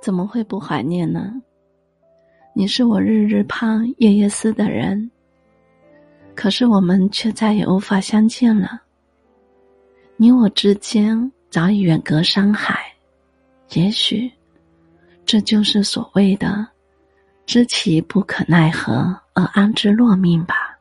怎么会不怀念呢？你是我日日盼夜夜思的人可是我们却再也无法相见了。你我之间早已远隔山海也许这就是所谓的知其不可奈何而安之若命吧。